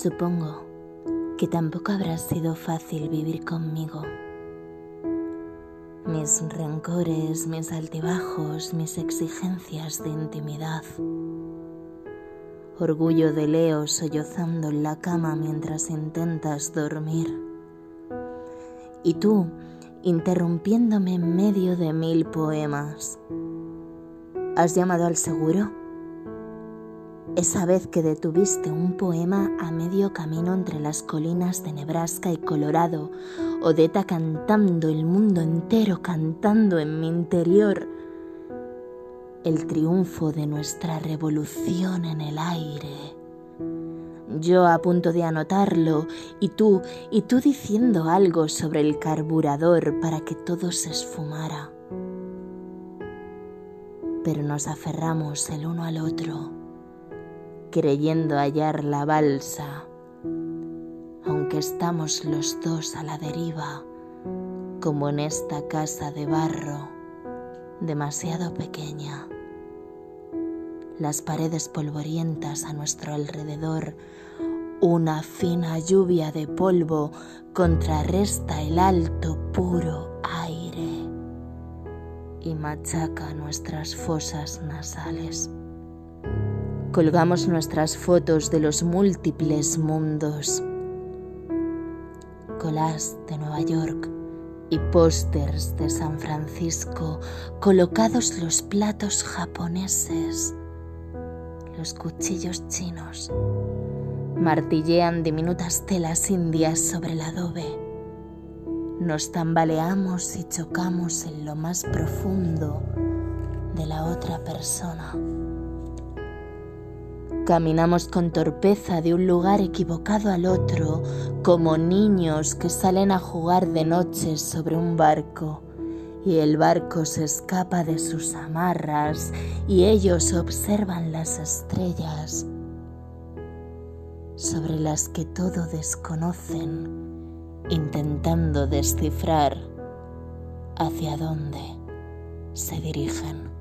Supongo que tampoco habrá sido fácil vivir conmigo. Mis rencores, mis altibajos, mis exigencias de intimidad. Orgullo de Leo sollozando en la cama mientras intentas dormir. Y tú interrumpiéndome en medio de mil poemas. ¿Has llamado al seguro? Esa vez que detuviste un poema a medio camino entre las colinas de Nebraska y Colorado, Odeta cantando, el mundo entero cantando en mi interior, el triunfo de nuestra revolución en el aire. Yo a punto de anotarlo y tú, y tú diciendo algo sobre el carburador para que todo se esfumara. Pero nos aferramos el uno al otro creyendo hallar la balsa, aunque estamos los dos a la deriva, como en esta casa de barro, demasiado pequeña. Las paredes polvorientas a nuestro alrededor, una fina lluvia de polvo contrarresta el alto, puro aire y machaca nuestras fosas nasales colgamos nuestras fotos de los múltiples mundos, colas de Nueva York y pósters de San Francisco, colocados los platos japoneses, los cuchillos chinos, martillean diminutas telas indias sobre el adobe. Nos tambaleamos y chocamos en lo más profundo de la otra persona. Caminamos con torpeza de un lugar equivocado al otro, como niños que salen a jugar de noche sobre un barco, y el barco se escapa de sus amarras y ellos observan las estrellas sobre las que todo desconocen, intentando descifrar hacia dónde se dirigen.